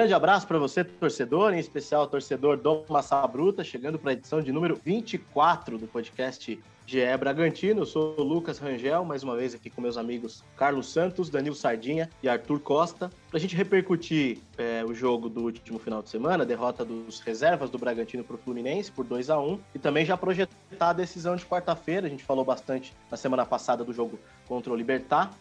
grande abraço para você, torcedor, em especial torcedor do Massa Bruta, chegando para a edição de número 24 do podcast GE Bragantino. Eu sou o Lucas Rangel, mais uma vez aqui com meus amigos Carlos Santos, Danilo Sardinha e Arthur Costa, para a gente repercutir é, o jogo do último final de semana, a derrota dos reservas do Bragantino para o Fluminense por 2 a 1 e também já projetar a decisão de quarta-feira. A gente falou bastante na semana passada do jogo contra o Libertar.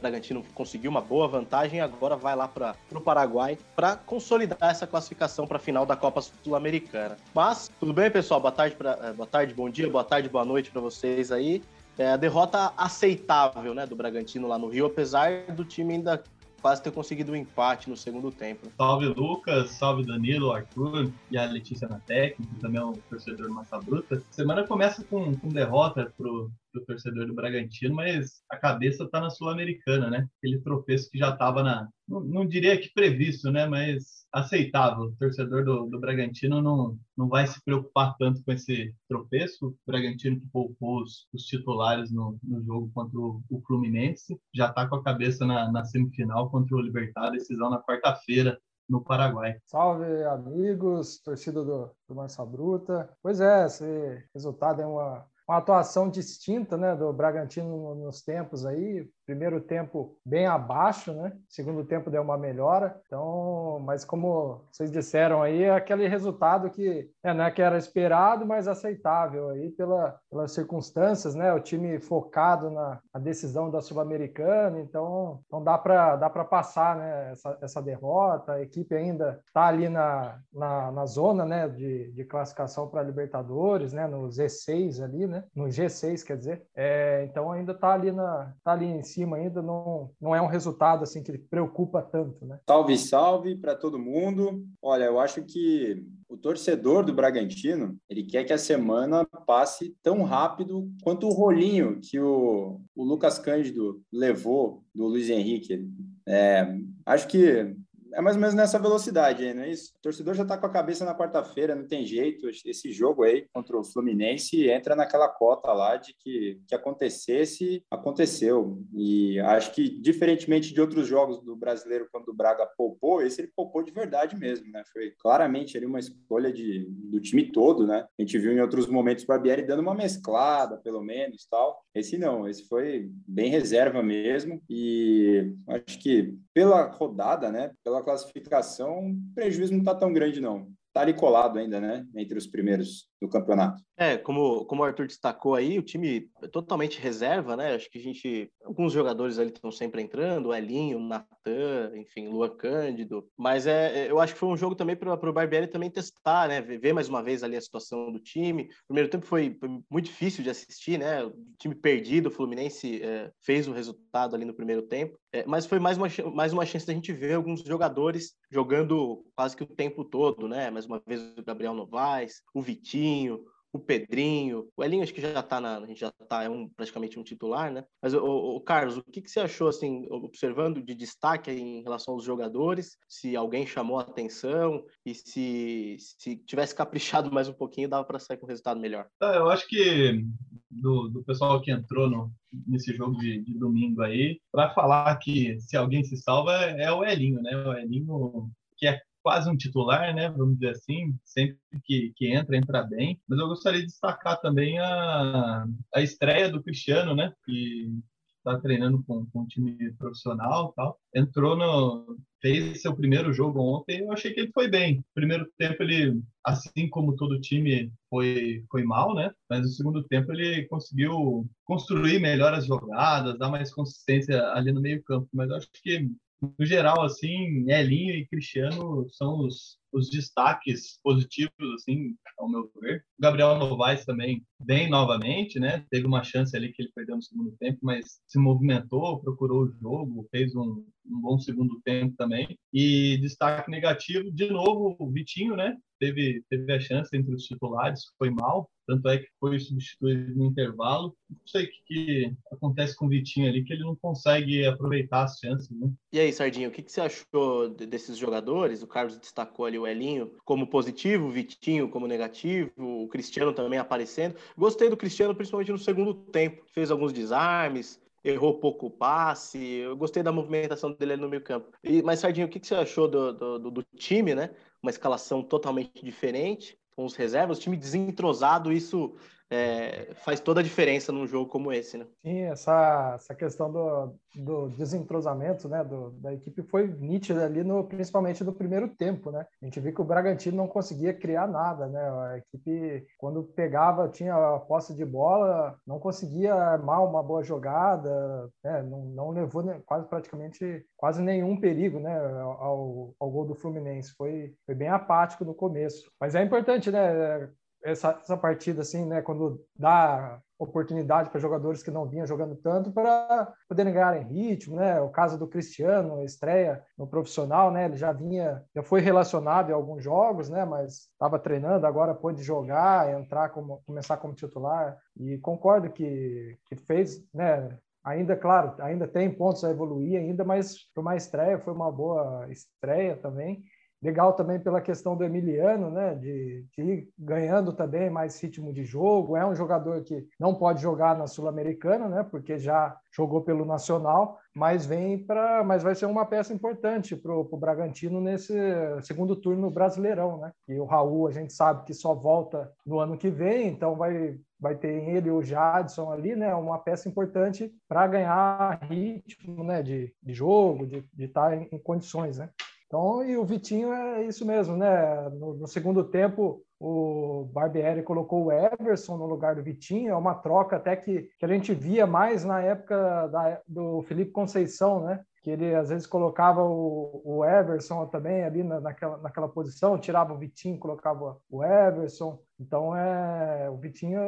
Bragantino conseguiu uma boa vantagem e agora vai lá para o Paraguai para consolidar essa classificação para a final da Copa Sul-Americana. Mas, tudo bem, pessoal? Boa tarde, pra, eh, boa tarde, bom dia, boa tarde, boa noite para vocês aí. É, a derrota aceitável né, do Bragantino lá no Rio, apesar do time ainda quase ter conseguido um empate no segundo tempo. Salve Lucas, salve Danilo, Arthur e a Letícia na técnica, também é um torcedor Massa Bruta. Semana começa com, com derrota pro, pro torcedor do Bragantino, mas a cabeça tá na Sul-Americana, né? Aquele tropeço que já tava na. Não, não, diria que previsto, né? Mas aceitável. O torcedor do, do Bragantino não, não vai se preocupar tanto com esse tropeço. O Bragantino que poupou os, os titulares no, no jogo contra o, o Fluminense já tá com a cabeça na, na semifinal contra o Libertad, decisão na quarta-feira no Paraguai. Salve, amigos, torcida do, do Marça Bruta. Pois é, esse resultado é uma, uma atuação distinta né, do Bragantino nos tempos aí. Primeiro tempo bem abaixo, né? Segundo tempo deu uma melhora. Então, mas como vocês disseram aí, é aquele resultado que é, não é que era esperado, mas aceitável aí pela, pelas circunstâncias, né? O time focado na, na decisão da Sul-Americana, então, então dá para dá para passar, né? Essa, essa derrota. A equipe ainda está ali na, na, na, zona, né? De, de classificação para Libertadores, né? No Z6 ali, né? No G6, quer dizer. É, então ainda está ali na tá ali em cima ainda, não, não é um resultado assim que preocupa tanto, né? Salve, salve para todo mundo. Olha, eu acho que o torcedor do Bragantino, ele quer que a semana passe tão rápido quanto o rolinho que o, o Lucas Cândido levou do Luiz Henrique. É, acho que é mais ou menos nessa velocidade não é isso? O torcedor já está com a cabeça na quarta-feira, não tem jeito. Esse jogo aí contra o Fluminense entra naquela cota lá de que que acontecesse, aconteceu. E acho que, diferentemente de outros jogos do brasileiro, quando o Braga poupou, esse ele poupou de verdade mesmo, né? Foi claramente ali uma escolha de, do time todo, né? A gente viu em outros momentos o Barbieri dando uma mesclada, pelo menos, tal. Esse não, esse foi bem reserva mesmo. E acho que pela rodada, né? Pela classificação, o prejuízo não está tão grande, não. Está ali colado ainda, né? Entre os primeiros do campeonato. É, como, como o Arthur destacou aí, o time é totalmente reserva, né? Acho que a gente. Alguns jogadores ali estão sempre entrando, o Elinho, o Natan, enfim, Luan Cândido. Mas é, é eu acho que foi um jogo também para o Barbieri também testar, né? Ver mais uma vez ali a situação do time. O primeiro tempo foi, foi muito difícil de assistir, né? O time perdido, o Fluminense é, fez o resultado ali no primeiro tempo. É, mas foi mais uma, mais uma chance da gente ver alguns jogadores jogando quase que o tempo todo, né? Mais uma vez o Gabriel Novaes, o Vitinho o Pedrinho, o Elinho acho que já está na, a gente já está é um, praticamente um titular, né? Mas o, Carlos, o que, que você achou assim, observando de destaque em relação aos jogadores? Se alguém chamou a atenção e se se tivesse caprichado mais um pouquinho dava para sair com um resultado melhor? É, eu acho que do, do pessoal que entrou no, nesse jogo de, de domingo aí, para falar que se alguém se salva é, é o Elinho, né? O Elinho que é quase um titular, né? Vamos dizer assim, sempre que, que entra, entra bem. Mas eu gostaria de destacar também a, a estreia do Cristiano, né? Que está treinando com, com um time profissional tal. Entrou no. fez seu primeiro jogo ontem, eu achei que ele foi bem. Primeiro tempo ele, assim como todo time, foi, foi mal, né? Mas no segundo tempo ele conseguiu construir melhor as jogadas, dar mais consistência ali no meio campo. Mas eu acho que no geral, assim, Elinho e Cristiano são os, os destaques positivos, assim, ao meu ver. O Gabriel Novaes também, bem novamente, né? Teve uma chance ali que ele perdeu no segundo tempo, mas se movimentou, procurou o jogo, fez um, um bom segundo tempo também. E destaque negativo, de novo, o Vitinho, né? Teve, teve a chance entre os titulares, foi mal, tanto é que foi substituído no intervalo. Não sei o que, que, acontece com o Vitinho ali, que ele não consegue aproveitar as chances. Né? E aí, Sardinho, o que, que você achou desses jogadores? O Carlos destacou ali o Elinho como positivo, o Vitinho como negativo, o Cristiano também aparecendo. Gostei do Cristiano, principalmente no segundo tempo. Fez alguns desarmes, errou pouco passe. Eu gostei da movimentação dele no meio campo. E, mas, Sardinho, o que, que você achou do, do, do time, né? Uma escalação totalmente diferente, com os reservas, time desentrosado, isso é, faz toda a diferença num jogo como esse, né? Sim, essa, essa questão do, do desentrosamento né, do, da equipe foi nítida ali, no, principalmente no primeiro tempo, né? A gente viu que o Bragantino não conseguia criar nada, né? A equipe, quando pegava, tinha a posse de bola, não conseguia armar uma boa jogada, né? não, não levou quase praticamente quase nenhum perigo, né? Ao, ao gol do Fluminense. Foi, foi bem apático no começo. Mas é importante, né? Essa, essa partida, assim, né, quando dá oportunidade para jogadores que não vinham jogando tanto para poderem ganhar em ritmo, né? O caso do Cristiano, estreia no profissional, né? Ele já vinha, já foi relacionado em alguns jogos, né? Mas estava treinando, agora pôde jogar, entrar como começar como titular e concordo que que fez, né? Ainda, claro, ainda tem pontos a evoluir ainda, mas foi uma estreia, foi uma boa estreia também. Legal também pela questão do Emiliano, né? De, de, ir ganhando também mais ritmo de jogo. É um jogador que não pode jogar na Sul-Americana, né? Porque já jogou pelo Nacional, mas vem para, mas vai ser uma peça importante para o Bragantino nesse segundo turno brasileirão, né? E o Raul a gente sabe que só volta no ano que vem, então vai vai ter ele o Jadson ali, né? Uma peça importante para ganhar ritmo, né? De, de jogo, de, estar tá em, em condições, né? Então, e o Vitinho é isso mesmo, né? No, no, segundo tempo, o Barbieri colocou o Everson no lugar do Vitinho, é uma troca até que, que a gente via mais na época da, do Felipe Conceição, né? Que ele às vezes colocava o, o Everson também ali na, naquela, naquela posição, tirava o Vitinho, colocava o Everson. Então, é, o Vitinho,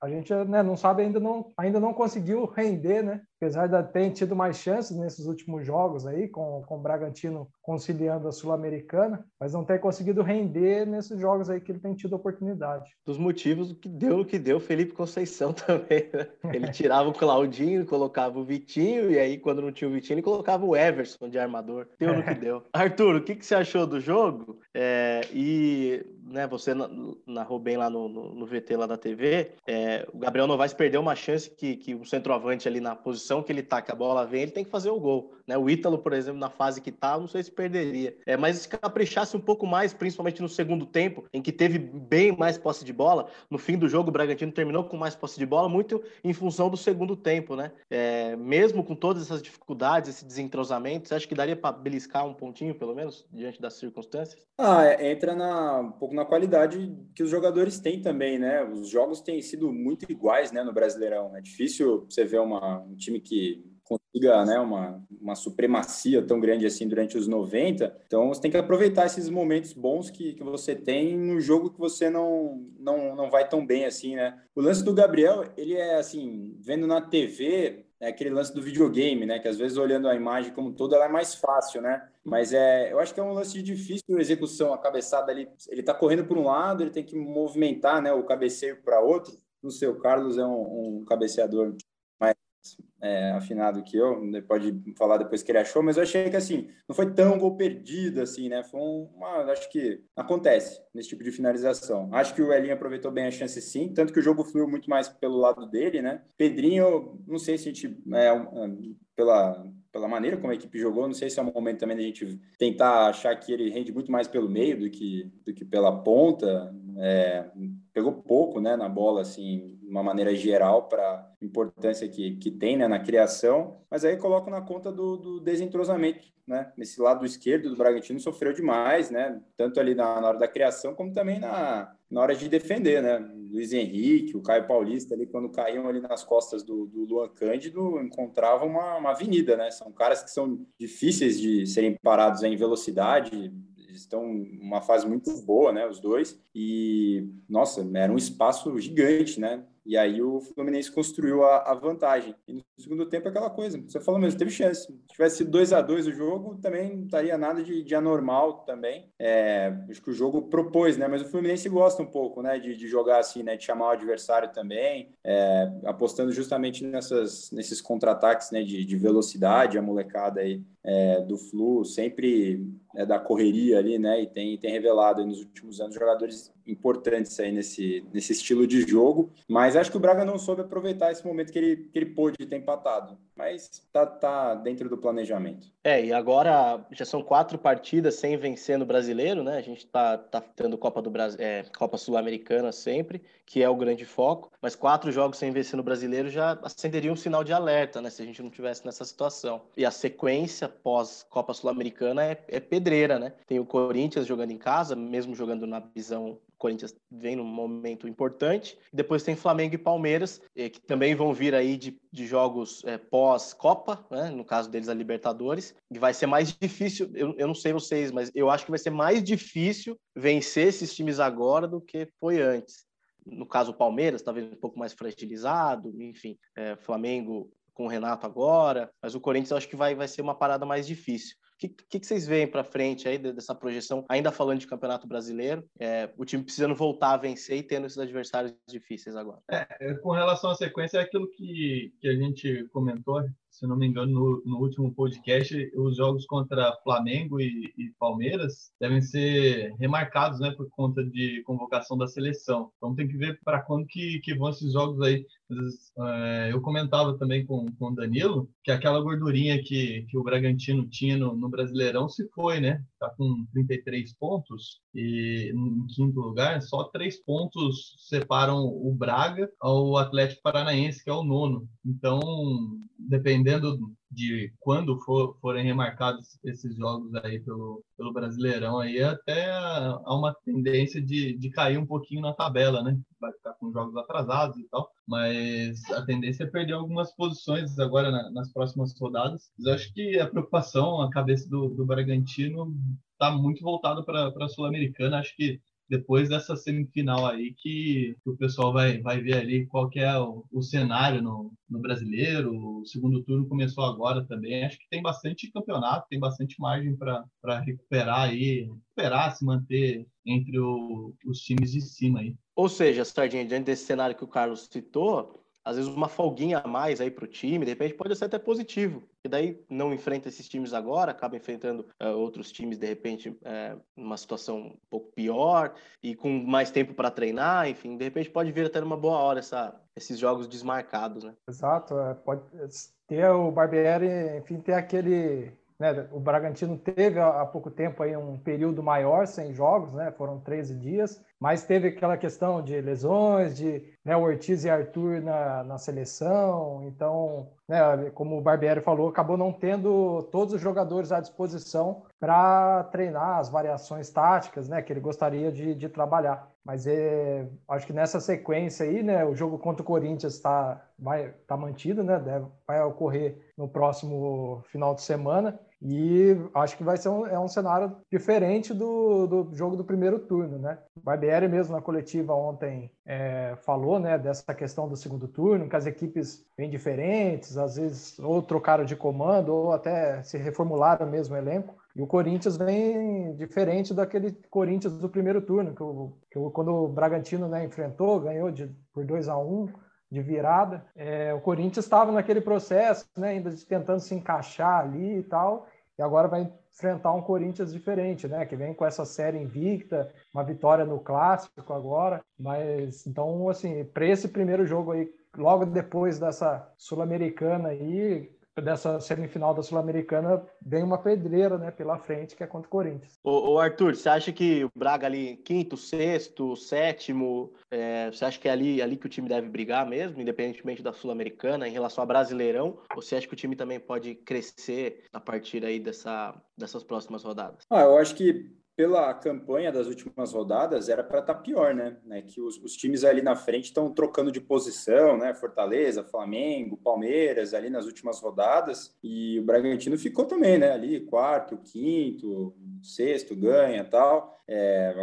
a gente né, não sabe, ainda não, ainda não conseguiu render, né? Apesar de ter tido mais chances nesses últimos jogos aí, com, com o Bragantino conciliando a Sul-Americana, mas não ter conseguido render nesses jogos aí que ele tem tido oportunidade. Dos motivos que deu o que deu Felipe Conceição também, né? Ele tirava o Claudinho, colocava o Vitinho, e aí quando não tinha o Vitinho, ele colocava o Everson de armador. Deu no que deu. Arthur, o que, que você achou do jogo? É, e né, você narrou bem lá no, no, no VT lá da TV, é, o Gabriel Novaes perdeu uma chance que, que o centroavante ali na posição que ele tá, que a bola vem, ele tem que fazer o gol. Né? O Ítalo, por exemplo, na fase que tá, não sei se perderia. É, mas se caprichasse um pouco mais, principalmente no segundo tempo, em que teve bem mais posse de bola, no fim do jogo o Bragantino terminou com mais posse de bola, muito em função do segundo tempo, né? É, mesmo com todas essas dificuldades, esse desentrosamento, você acha que daria para beliscar um pontinho, pelo menos, diante das circunstâncias? Ah, é, entra na, um pouco na qualidade que os jogadores têm também, né? Os jogos têm sido muito iguais, né, no Brasileirão. É difícil você ver uma, um time que consiga né, uma, uma supremacia tão grande assim durante os 90. Então você tem que aproveitar esses momentos bons que, que você tem no jogo que você não, não, não vai tão bem assim, né? O lance do Gabriel, ele é assim, vendo na TV, é aquele lance do videogame, né? Que às vezes olhando a imagem como toda ela é mais fácil, né? Mas é, eu acho que é um lance de difícil execução, a cabeçada ali, ele tá correndo por um lado, ele tem que movimentar, né, o cabeceio para outro. No seu Carlos é um, um cabeceador é, afinado que eu, né, pode falar depois que ele achou, mas eu achei que assim, não foi tão gol perdido assim, né? Foi uma, acho que acontece nesse tipo de finalização. Acho que o Elinho aproveitou bem a chance sim, tanto que o jogo fluiu muito mais pelo lado dele, né? Pedrinho, não sei se a gente é, pela pela maneira como a equipe jogou, não sei se é um momento também da gente tentar achar que ele rende muito mais pelo meio do que do que pela ponta. É, pegou pouco, né, na bola assim, de uma maneira geral para importância que, que tem né, na criação, mas aí coloco na conta do, do desentrosamento, né? Nesse lado esquerdo do Bragantino sofreu demais, né? Tanto ali na, na hora da criação como também na, na hora de defender, né? Luiz Henrique, o Caio Paulista ali, quando caíam ali nas costas do, do Luan Cândido, encontravam uma, uma avenida, né? São caras que são difíceis de serem parados em velocidade, estão uma fase muito boa, né, os dois. E nossa, era um espaço gigante, né? E aí o Fluminense construiu a, a, vantagem. E no segundo tempo aquela coisa, você falou mesmo, teve chance. Se tivesse sido 2 a 2 o jogo, também não estaria nada de, de anormal também. É, acho que o jogo propôs, né? Mas o Fluminense gosta um pouco, né? De, de jogar assim, né? De chamar o adversário também, é, apostando justamente nessas, nesses contra-ataques, né? De, de velocidade, a molecada aí é, do Flu, sempre é, da correria ali, né? E tem, tem revelado nos últimos anos jogadores importantes aí nesse, nesse estilo de jogo. Mas acho que o Braga não soube aproveitar esse momento que ele, que ele pôde ter empatado. Mas tá, tá dentro do planejamento. É, e agora já são quatro partidas sem vencer no brasileiro, né? A gente tá, tá tendo Copa do Brasil, é, Copa Sul-Americana sempre, que é o grande foco. Mas quatro jogos sem vencer no brasileiro já acenderia um sinal de alerta, né? Se a gente não tivesse nessa situação. E a sequência pós Copa Sul-Americana é, é pedreira, né? Tem o Corinthians jogando em casa, mesmo jogando na visão Corinthians vem num momento importante. Depois tem Flamengo e Palmeiras, eh, que também vão vir aí de, de jogos é, pós-Copa, né? no caso deles a Libertadores, e vai ser mais difícil, eu, eu não sei vocês, mas eu acho que vai ser mais difícil vencer esses times agora do que foi antes. No caso, o Palmeiras, talvez um pouco mais fragilizado, enfim, é, Flamengo com o Renato agora, mas o Corinthians eu acho que vai, vai ser uma parada mais difícil. Que, que, que, vocês veem para frente aí dessa projeção, ainda falando de Campeonato Brasileiro? É, o time precisando voltar a vencer e tendo esses adversários difíceis agora. É, com relação à sequência, é aquilo que, que a gente comentou se não me engano, no, no, último podcast, os jogos contra Flamengo e, e, Palmeiras devem ser remarcados, né, por conta de convocação da seleção. Então tem que ver para quando que, que vão esses jogos aí. É, eu comentava também com, com o Danilo que aquela gordurinha que, que o Bragantino tinha no, no Brasileirão se foi, né? Tá com 33 pontos e em quinto lugar, só três pontos separam o Braga ao Atlético Paranaense, que é o nono. Então, dependendo dependendo de quando for, forem remarcados esses jogos aí pelo, pelo Brasileirão, aí até há uma tendência de, de cair um pouquinho na tabela, né? Vai ficar com jogos atrasados e tal, mas a tendência é perder algumas posições agora na, nas próximas rodadas. Mas acho que a preocupação, a cabeça do, do Bragantino está muito voltado para a Sul-Americana. Acho que depois dessa semifinal aí que, que, o pessoal vai, vai ver ali qual que é o, o cenário no, no, brasileiro. O segundo turno começou agora também. Acho que tem bastante campeonato, tem bastante margem para recuperar aí, recuperar, se manter entre o, os times de cima aí. Ou seja, Sardinha, diante desse cenário que o Carlos citou, às vezes uma folguinha a mais aí para o time, de repente pode ser até positivo. E daí não enfrenta esses times agora, acaba enfrentando uh, outros times de repente uh, numa situação um pouco pior e com mais tempo para treinar, enfim, de repente pode vir até numa boa hora essa, esses jogos desmarcados, né? Exato, é, pode ter o Barbieri, enfim, ter aquele né, o Bragantino teve há pouco tempo aí um período maior sem jogos, né, foram 13 dias, mas teve aquela questão de lesões, de né, Ortiz e Arthur na, na seleção, então, né, como o Barbieri falou, acabou não tendo todos os jogadores à disposição para treinar as variações táticas né, que ele gostaria de, de trabalhar. Mas é, acho que nessa sequência aí, né, o jogo contra o Corinthians está tá mantido, né, deve, vai ocorrer no próximo final de semana. E acho que vai ser um, é um cenário diferente do, do jogo do primeiro turno, né? O Barbieri mesmo na coletiva ontem é, falou, né, dessa questão do segundo turno, que as equipes bem diferentes, às vezes ou trocaram de comando ou até se reformularam mesmo o elenco. E o Corinthians vem diferente daquele Corinthians do primeiro turno, que, o, que quando o Bragantino né, enfrentou, ganhou de, por 2 a 1 um, de virada. É, o Corinthians estava naquele processo, né, ainda tentando se encaixar ali e tal, e agora vai enfrentar um Corinthians diferente, né, que vem com essa série invicta, uma vitória no clássico agora, mas então assim, para esse primeiro jogo aí, logo depois dessa sul-americana aí, dessa semifinal da Sul-Americana vem uma pedreira né, pela frente, que é contra o Corinthians. Ô, ô Arthur, você acha que o Braga ali, quinto, sexto, sétimo, é, você acha que é ali, ali que o time deve brigar mesmo, independentemente da Sul-Americana, em relação a Brasileirão? Ou você acha que o time também pode crescer a partir aí dessa, dessas próximas rodadas? Ah, eu acho que pela campanha das últimas rodadas, era para estar tá pior, né? né? Que os, os, times ali na frente estão trocando de posição, né? Fortaleza, Flamengo, Palmeiras, ali nas últimas rodadas. E o Bragantino ficou também, né? Ali, quarto, quinto, sexto, ganha tal. É,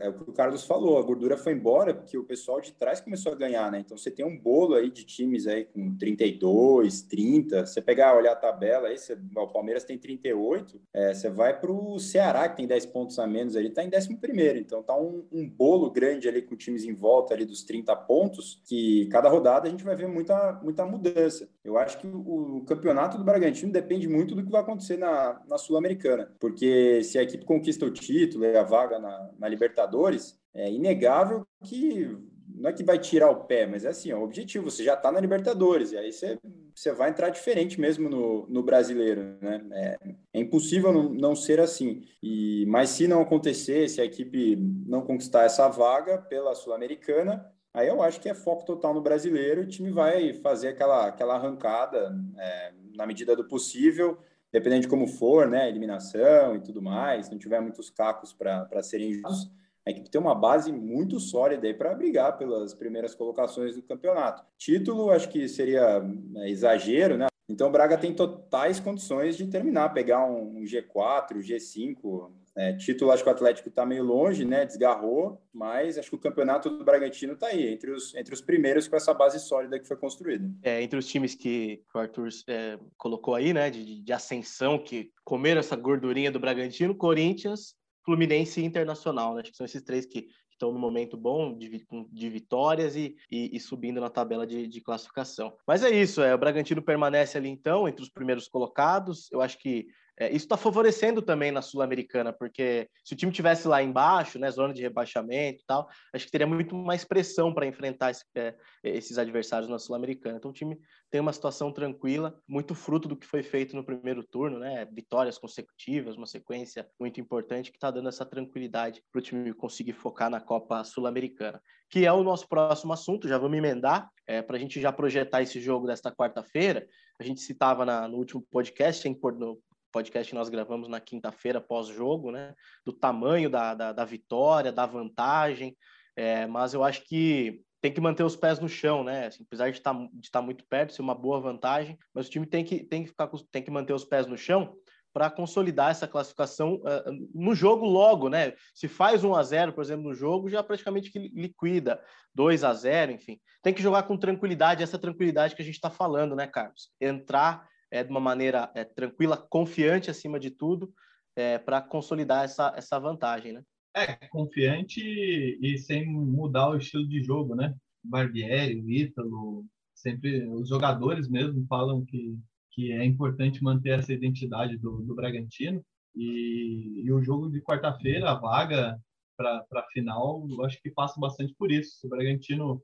é o que o Carlos falou, a gordura foi embora porque o pessoal de trás começou a ganhar, né? Então você tem um bolo aí de times aí com 32, 30. Você pegar, olhar a tabela aí, você, o Palmeiras tem 38, é, você vai para o Ceará, que tem 10 pontos a menos ali, tá em 11 primeiro. Então tá um, um, bolo grande ali com times em volta ali dos 30 pontos, que cada rodada a gente vai ver muita, muita mudança. Eu acho que o, o campeonato do Bragantino depende muito do que vai acontecer na, na Sul-Americana, porque se a equipe conquista o título e a vaga na, na Libertadores, é inegável que não é que vai tirar o pé, mas é assim, é o objetivo, você já está na Libertadores, e aí você, você vai entrar diferente mesmo no, no brasileiro, né? É, é impossível não, não, ser assim. E, mas se não acontecer, se a equipe não conquistar essa vaga pela Sul-Americana, aí eu acho que é foco total no brasileiro, o time vai fazer aquela, aquela arrancada é, na medida do possível, dependendo de como for, né? Eliminação e tudo mais, não tiver muitos cacos para serem justos a equipe tem uma base muito sólida aí para brigar pelas primeiras colocações do campeonato. Título, acho que seria né, exagero, né? Então, o Braga tem totais condições de terminar, pegar um, G4, G5. É, título, acho que o Atlético está meio longe, né? Desgarrou, mas acho que o campeonato do Bragantino está aí, entre os, entre os primeiros com essa base sólida que foi construída. É, entre os times que, o Arthur é, colocou aí, né? De, de ascensão, que comeram essa gordurinha do Bragantino, Corinthians, Fluminense e Internacional, né? Acho que são esses três que estão no momento bom de, de vitórias e, e, e, subindo na tabela de, de, classificação. Mas é isso, é, o Bragantino permanece ali então entre os primeiros colocados. Eu acho que é, isso está favorecendo também na Sul-Americana, porque se o time tivesse lá embaixo, né, zona de rebaixamento e tal, acho que teria muito mais pressão para enfrentar esse, é, esses adversários na Sul-Americana. Então o time tem uma situação tranquila, muito fruto do que foi feito no primeiro turno, né, vitórias consecutivas, uma sequência muito importante que está dando essa tranquilidade para o time conseguir focar na Copa Sul-Americana, que é o nosso próximo assunto. Já vamos emendar é, para a gente já projetar esse jogo desta quarta-feira. A gente citava na, no último podcast, no, podcast que nós gravamos na quinta-feira pós-jogo, né? Do tamanho da, da, da vitória, da vantagem. É, mas eu acho que tem que manter os pés no chão, né? Assim, apesar de estar, de estar muito perto, ser uma boa vantagem, mas o time tem que, tem que, ficar, tem que manter os pés no chão para consolidar essa classificação uh, no jogo logo, né? Se faz 1 a 0, por exemplo, no jogo, já praticamente liquida 2 a 0, enfim. Tem que jogar com tranquilidade, essa tranquilidade que a gente está falando, né, Carlos? Entrar é, de uma maneira é, tranquila, confiante acima de tudo, é, para consolidar essa, essa vantagem, né? É, confiante e sem mudar o estilo de jogo, né? Barbieri, Ítalo, sempre os jogadores mesmo falam que, que é importante manter essa identidade do, do Bragantino. E, e o jogo de quarta-feira, a vaga para a final, eu acho que passa bastante por isso. O Bragantino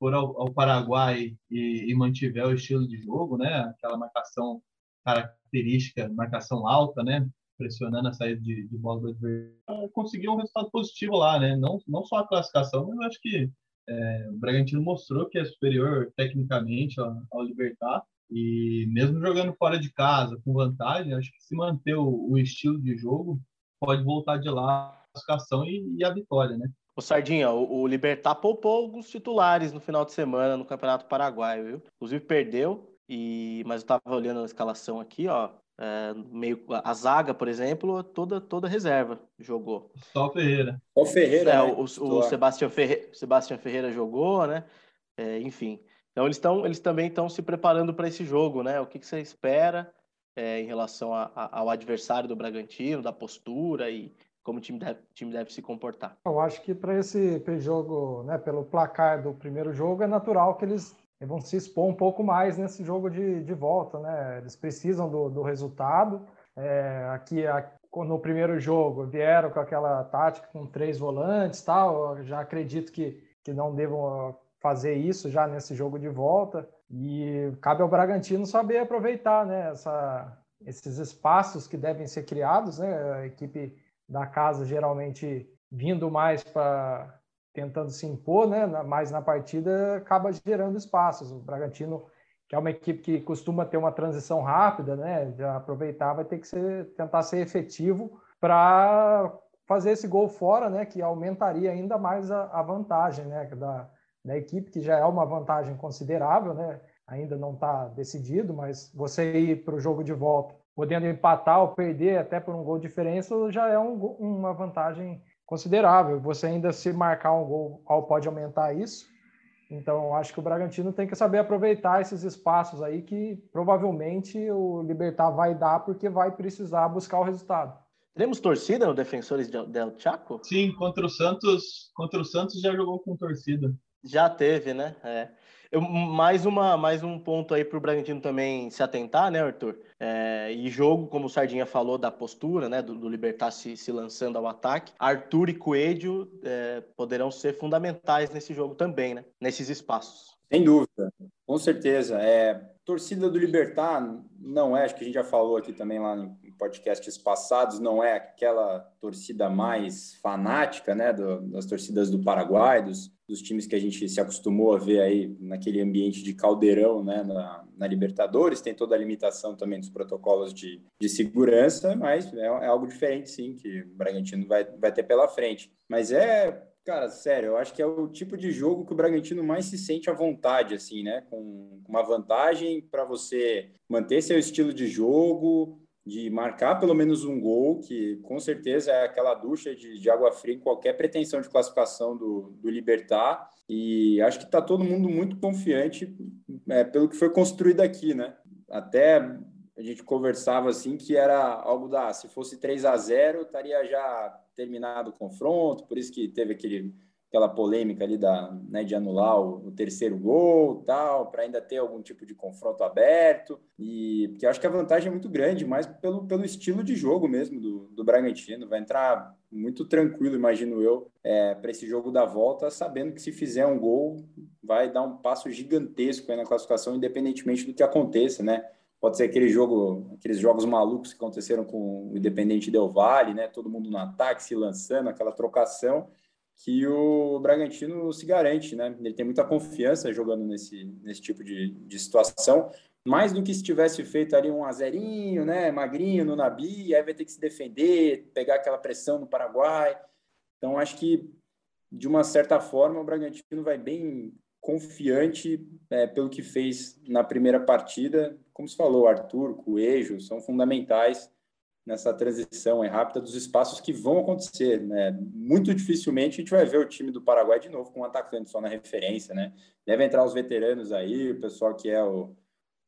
for ao, ao Paraguai e, e, mantiver o estilo de jogo, né? Aquela marcação característica, marcação alta, né? Pressionando a saída de, de bola do adversário, conseguiu um resultado positivo lá, né? Não, não só a classificação, mas eu acho que é, o Bragantino mostrou que é superior tecnicamente ao, ao Libertar e mesmo jogando fora de casa, com vantagem, acho que se manter o, o estilo de jogo, pode voltar de lá a classificação e, e a vitória, né? O Sardinha, o, o Libertar poupou alguns titulares no final de semana no Campeonato Paraguaio, viu? Inclusive perdeu, e mas eu tava olhando a escalação aqui, ó. É, meio a zaga, por exemplo, toda toda reserva jogou. Só o Ferreira. O Ferreira. É, né? o, o Sebastião, Ferreira, Sebastião Ferreira jogou, né? É, enfim. Então eles estão eles também estão se preparando para esse jogo, né? O que, que você espera é, em relação a, a, ao adversário do Bragantino, da postura e como o time deve, time deve se comportar. Eu acho que para esse jogo, né, pelo placar do primeiro jogo, é natural que eles vão se expor um pouco mais nesse jogo de, de volta, né? Eles precisam do, do resultado. É, aqui no primeiro jogo vieram com aquela tática com três volantes, tal. Eu já acredito que, que não devam fazer isso já nesse jogo de volta. E cabe ao Bragantino saber aproveitar, né? Essa, esses espaços que devem ser criados, né? A equipe da casa geralmente vindo mais para tentando se impor, né, mais na partida acaba gerando espaços. O Bragantino, que é uma equipe que costuma ter uma transição rápida, né, já aproveitar vai ter que ser, tentar ser efetivo para fazer esse gol fora, né, que aumentaria ainda mais a, a vantagem, né, da, da equipe que já é uma vantagem considerável, né. ainda não está decidido, mas você ir para o jogo de volta, podendo empatar ou perder até por um gol de diferença, já é um, uma vantagem considerável. Você ainda se marcar um gol pode aumentar isso. Então, acho que o Bragantino tem que saber aproveitar esses espaços aí que provavelmente o Libertar vai dar porque vai precisar buscar o resultado. Teremos torcida no Defensores del Chaco? Sim, contra o Santos, contra o Santos já jogou com torcida. Já teve, né? É. Eu, mais, uma, mais um ponto aí para o Bragantino também se atentar, né, Arthur? É, e jogo, como o Sardinha falou, da postura, né, do, do Libertar se, se, lançando ao ataque. Arthur e Coelho é, poderão ser fundamentais nesse jogo também, né? Nesses espaços. Sem dúvida, com certeza. É, torcida do Libertar não é, acho que a gente já falou aqui também lá em podcasts passados, não é aquela torcida mais fanática, né, do, das torcidas do Paraguai, dos, dos times que a gente se acostumou a ver aí naquele ambiente de caldeirão, né, na, na Libertadores, tem toda a limitação também dos protocolos de, de segurança, mas é, é algo diferente, sim, que o Bragantino vai, vai ter pela frente. Mas é Cara, sério, eu acho que é o tipo de jogo que o Bragantino mais se sente à vontade, assim, né? Com uma vantagem para você manter seu estilo de jogo, de marcar pelo menos um gol, que com certeza é aquela ducha de, de água fria em qualquer pretensão de classificação do, do Libertar. E acho que está todo mundo muito confiante é, pelo que foi construído aqui, né? Até a gente conversava assim que era algo da se fosse 3 a 0 estaria já terminado o confronto, por isso que teve aquele, aquela polêmica ali da, né, de anular o, o terceiro gol, tal, para ainda ter algum tipo de confronto aberto. E porque acho que a vantagem é muito grande, mais pelo, pelo estilo de jogo mesmo do, do Bragantino. Vai entrar muito tranquilo, imagino eu, é, para esse jogo da volta, sabendo que se fizer um gol, vai dar um passo gigantesco na classificação, independentemente do que aconteça, né? pode ser aquele jogo, aqueles jogos malucos que aconteceram com o Independente Del Vale, né? Todo mundo no ataque, se lançando, aquela trocação que o Bragantino se garante, né? Ele tem muita confiança jogando nesse, nesse tipo de, de situação, mais do que se tivesse feito ali um azerinho, né? Magrinho no Nabi, aí vai ter que se defender, pegar aquela pressão no Paraguai. Então, acho que de uma certa forma o Bragantino vai bem confiante é, pelo que fez na primeira partida. Como se falou, Arthur, Coelho são fundamentais nessa transição rápida dos espaços que vão acontecer. Né? Muito dificilmente a gente vai ver o time do Paraguai de novo com um atacante só na referência. Né? Deve entrar os veteranos aí, o pessoal que é o,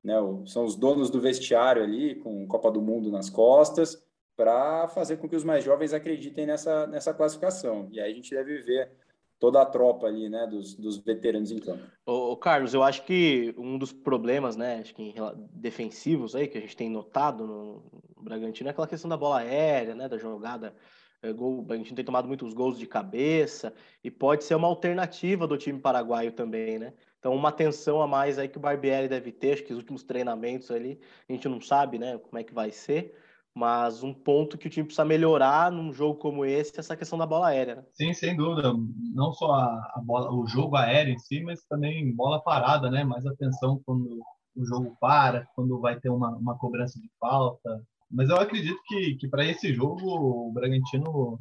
né, o, são os donos do vestiário ali, com Copa do Mundo nas costas, para fazer com que os mais jovens acreditem nessa, nessa classificação. E aí a gente deve ver toda a tropa ali, né, dos, dos veteranos em campo. Ô, Carlos, eu acho que um dos problemas, né, acho que defensivos aí que a gente tem notado no Bragantino é aquela questão da bola aérea, né, da jogada. É, gol, o Bragantino tem tomado muitos gols de cabeça e pode ser uma alternativa do time paraguaio também, né? Então, uma atenção a mais aí que o Barbieri deve ter, acho que os últimos treinamentos ali, a gente não sabe, né, como é que vai ser, mas um ponto que o time precisa melhorar num jogo como esse é essa questão da bola aérea. Né? Sim, sem dúvida. Não só a, a, bola, o jogo aéreo em si, mas também bola parada, né? Mais atenção quando o jogo para, quando vai ter uma, uma cobrança de falta. Mas eu acredito que, que para esse jogo o Bragantino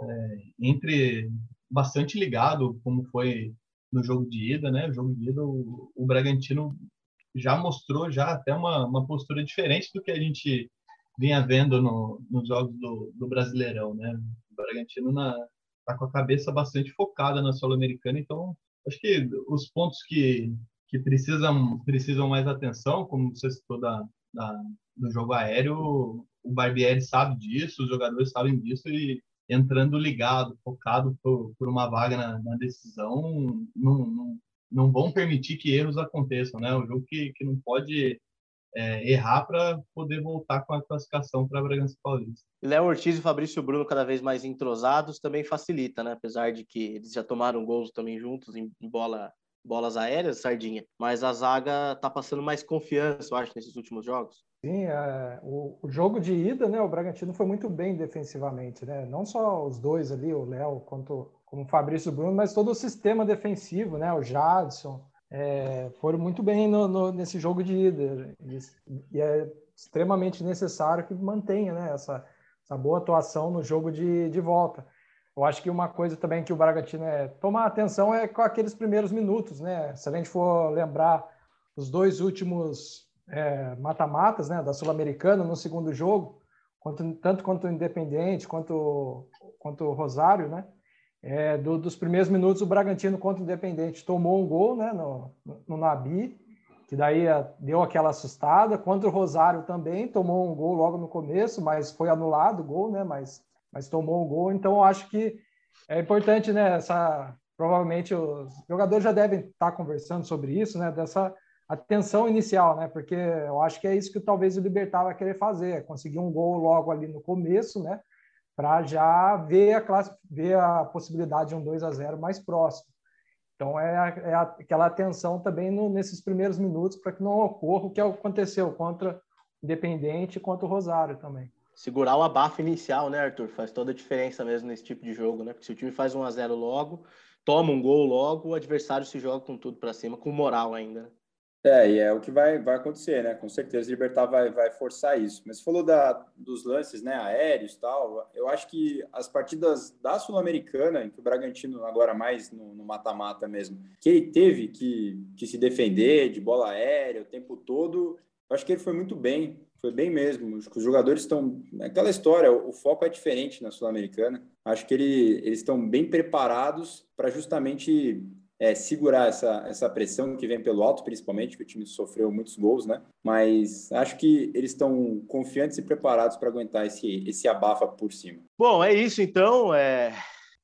é, entre bastante ligado, como foi no jogo de ida, né? O jogo de ida, o, o Bragantino já mostrou já até uma, uma postura diferente do que a gente vinha vendo no, nos jogos do, do Brasileirão, né? O Bragantino na, tá com a cabeça bastante focada na Sul-Americana, então acho que os pontos que, que precisam, precisam mais atenção, como você citou da, da, do jogo aéreo, o Barbieri sabe disso, os jogadores sabem disso e entrando ligado, focado por, por uma vaga na, na decisão, não, não, não vão permitir que erros aconteçam, né? Um jogo que, que não pode é, errar para poder voltar com a classificação para Bragança Paulista. Léo Ortiz e Fabrício Bruno cada vez mais entrosados também facilita, né? Apesar de que eles já tomaram gols também juntos em, em bola bolas aéreas, Sardinha, mas a zaga tá passando mais confiança, eu acho, nesses últimos jogos. Sim, é, o, o, jogo de ida, né, o Bragantino foi muito bem defensivamente, né? Não só os dois ali, o Léo quanto como o Fabrício Bruno, mas todo o sistema defensivo, né? O Jadson, é, foram muito bem no, no, nesse jogo de ida. E, é extremamente necessário que mantenha né, essa, essa boa atuação no jogo de, de volta. Eu acho que uma coisa também que o Bragantino é tomar atenção é com aqueles primeiros minutos, né? Se a gente for lembrar os dois últimos é, mata-matas né, da Sul-Americana no segundo jogo, quanto, tanto quanto o Independente quanto, quanto o Rosário, né? É, do, dos primeiros minutos, o Bragantino contra o Independente tomou um gol né, no, no Nabi, que daí é, deu aquela assustada. Contra o Rosário também tomou um gol logo no começo, mas foi anulado o gol, né? Mas, mas tomou um gol. Então, acho que é importante, né? Essa, provavelmente os jogadores já devem estar conversando sobre isso, né? Dessa atenção inicial, né? Porque eu acho que é isso que talvez o Libertar vai querer fazer, é conseguir um gol logo ali no começo, né? Para já ver a classe, ver a possibilidade de um 2 a 0 mais próximo. Então é, é aquela atenção também no, nesses primeiros minutos para que não ocorra o que aconteceu contra Independente e contra o Rosário também. Segurar o abafo inicial, né, Arthur? Faz toda a diferença mesmo nesse tipo de jogo, né? Porque se o time faz 1 a 0 logo, toma um gol logo, o adversário se joga com tudo para cima, com moral ainda. Né? É, e é o que vai, vai acontecer, né? Com certeza Libertar vai, vai forçar isso. Mas você falou da, dos lances né, aéreos tal. Eu acho que as partidas da Sul-Americana, em que o Bragantino, agora mais no mata-mata mesmo, que ele teve que, que se defender de bola aérea o tempo todo, eu acho que ele foi muito bem. Foi bem mesmo. Os jogadores estão. Aquela história, o foco é diferente na Sul-Americana. Acho que ele, eles estão bem preparados para justamente é, segurar essa, essa pressão que vem pelo alto, principalmente, que o time sofreu muitos gols, né? Mas acho que eles estão confiantes e preparados para aguentar esse, esse abafa por cima. Bom, é isso então. É...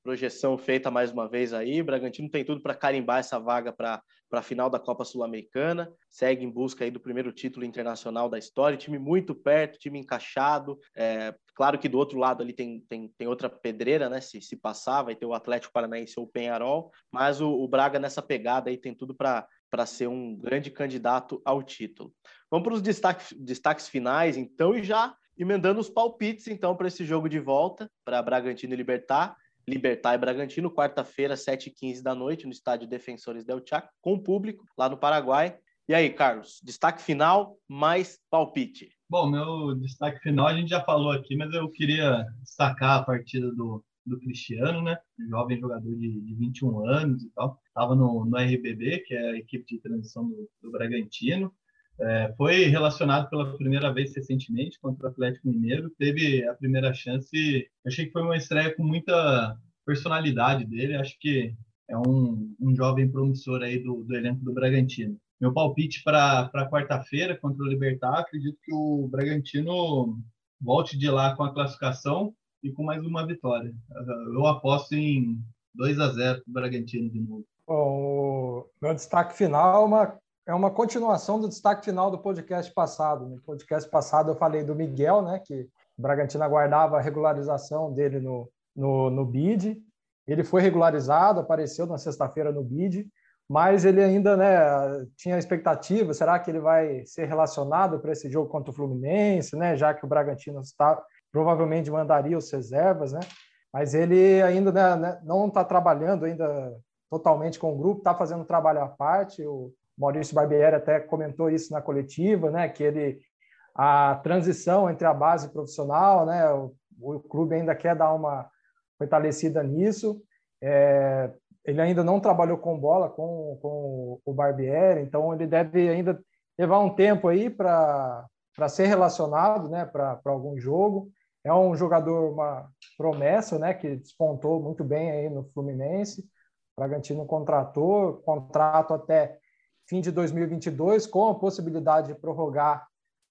Projeção feita mais uma vez aí. Bragantino tem tudo para carimbar essa vaga para para a final da Copa Sul-Americana, segue em busca aí do primeiro título internacional da história, time muito perto, time encaixado. É, claro que do outro lado ali tem, tem, tem outra pedreira, né? Se, se passar, vai ter o Atlético Paranaense ou o Penharol, mas o, o Braga nessa pegada aí tem tudo para para ser um grande candidato ao título. Vamos para os destaques, destaques finais, então, e já emendando os palpites, então, para esse jogo de volta, para Bragantino e Libertar. Libertar e Bragantino, quarta-feira, 7h15 da noite, no estádio Defensores del Chaco, com público, lá no Paraguai. E aí, Carlos, destaque final mais palpite. Bom, meu destaque final a gente já falou aqui, mas eu queria destacar a partida do, do Cristiano, né? Jovem jogador de, de 21 anos e tal. Estava no, no RBB, que é a equipe de transição do, do Bragantino. É, foi relacionado pela primeira vez recentemente contra o Atlético Mineiro. Teve a primeira chance. Achei que foi uma estreia com muita personalidade dele. Acho que é um, um jovem promissor aí do, do elenco do Bragantino. Meu palpite para quarta-feira contra o Libertar, acredito que o Bragantino volte de lá com a classificação e com mais uma vitória. Eu aposto em 2 a 0 para o Bragantino de novo. Bom, meu destaque final é uma é uma continuação do destaque final do podcast passado. No podcast passado eu falei do Miguel, né, que o Bragantino aguardava a regularização dele no, no, no BID. Ele foi regularizado, apareceu na sexta-feira no BID, mas ele ainda né, tinha expectativa, será que ele vai ser relacionado para esse jogo contra o Fluminense, né, já que o Bragantino está, provavelmente mandaria os reservas, né? mas ele ainda né, né não está trabalhando ainda totalmente com o grupo, está fazendo trabalho à parte, o, Maurício Barbieri até comentou isso na coletiva, né, que ele a transição entre a base profissional, né, o, o clube ainda quer dar uma fortalecida nisso. É, ele ainda não trabalhou com bola com, com o Barbieri, então ele deve ainda levar um tempo aí para ser relacionado, né, para algum jogo. É um jogador, uma promessa, né, que despontou muito bem aí no Fluminense. O Bragantino contratou, contrato até fim de 2022, com a possibilidade de prorrogar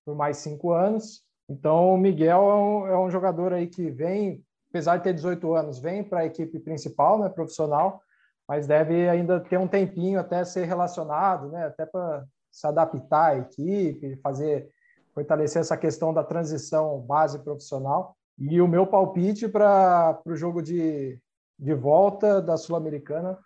por mais cinco anos. Então, o Miguel é um, é um jogador aí que vem, apesar de ter 18 anos, vem para a equipe principal, né, profissional, mas deve ainda ter um tempinho até ser relacionado, né, até para se adaptar à equipe, fazer fortalecer essa questão da transição base profissional. E o meu palpite para o jogo de, de volta da Sul-Americana,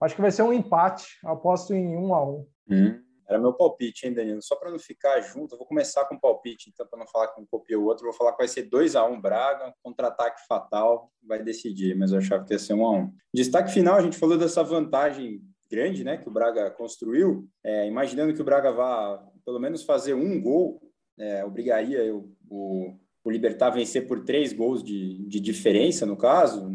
acho que vai ser um empate, aposto em um a um. Hum, era meu palpite, hein, Danilo? Só para não ficar junto, eu vou começar com palpite, então, para não falar que um copiou o outro, vou falar que vai ser 2 a 1 um, Braga, contra-ataque fatal, vai decidir, mas eu achava que ia ser 1 um a 1 um. Destaque final, a gente falou dessa vantagem grande, né, que o Braga construiu, é, imaginando que o Braga vá pelo menos fazer um gol, é, obrigaria o, o, Libertar a vencer por três gols de, de diferença, no caso,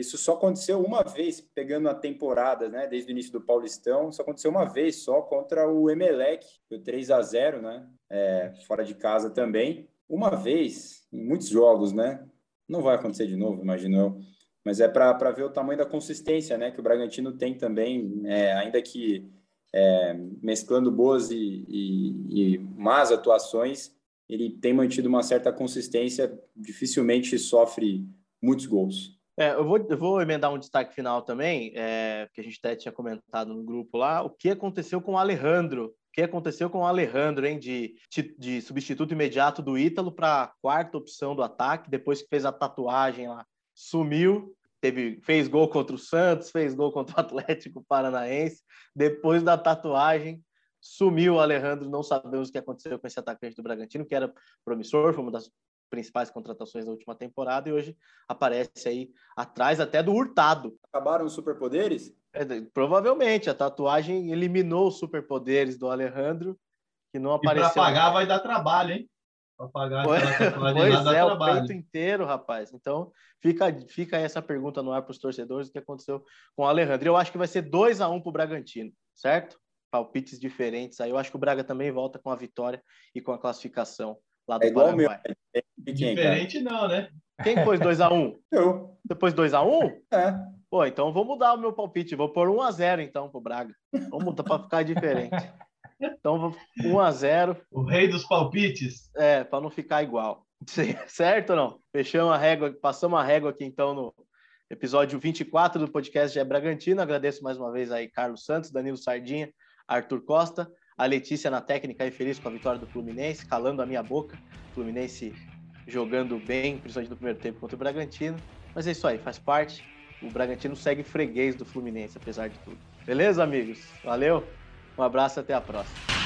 isso só aconteceu uma vez, pegando a temporada, né? Desde o início do Paulistão, só aconteceu uma vez só contra o Emelec, foi 3 a 0 né? É, fora de casa também. Uma vez, em muitos jogos, né? Não vai acontecer de novo, imagino eu. Mas é para ver o tamanho da consistência, né? Que o Bragantino tem também, é, ainda que é, mesclando boas e, e, e más atuações, ele tem mantido uma certa consistência, dificilmente sofre muitos gols. É, eu, vou, eu vou emendar um destaque final também, é, que a gente até tinha comentado no grupo lá, o que aconteceu com o Alejandro. O que aconteceu com o Alejandro, hein? De, de substituto imediato do Ítalo para a quarta opção do ataque, depois que fez a tatuagem lá, sumiu, teve, fez gol contra o Santos, fez gol contra o Atlético Paranaense, depois da tatuagem, sumiu o Alejandro, não sabemos o que aconteceu com esse atacante do Bragantino, que era promissor, foi uma das principais contratações da última temporada e hoje aparece aí atrás até do Hurtado. Acabaram os superpoderes? É, provavelmente, a tatuagem eliminou os superpoderes do Alejandro, que não apareceu. E para pagar vai dar trabalho, hein? Para pagar pois, pois é, o peito inteiro, rapaz. Então, fica, fica essa pergunta no ar para os torcedores, o que aconteceu com o Alejandro. Eu acho que vai ser 2 a 1 um para o Bragantino, certo? Palpites diferentes aí. Eu acho que o Braga também volta com a vitória e com a classificação lá do é igual Paraguai. Meu. É diferente não, né? Quem pôs 2x1? Um? Eu. Pôs 2x1? Um? É. Pô, então vou mudar o meu palpite. Vou pôr 1x0 então pro Braga. Vamos mudar para ficar diferente. Então, 1x0. O rei dos palpites. É, para não ficar igual. Certo ou não? Fechamos a régua, passamos a régua aqui então no episódio 24 do podcast é Bragantino. Agradeço mais uma vez aí Carlos Santos, Danilo Sardinha, Arthur Costa. A Letícia na técnica aí feliz com a vitória do Fluminense, calando a minha boca. Fluminense jogando bem, principalmente no primeiro tempo contra o Bragantino. Mas é isso aí, faz parte. O Bragantino segue freguês do Fluminense, apesar de tudo. Beleza, amigos? Valeu, um abraço até a próxima.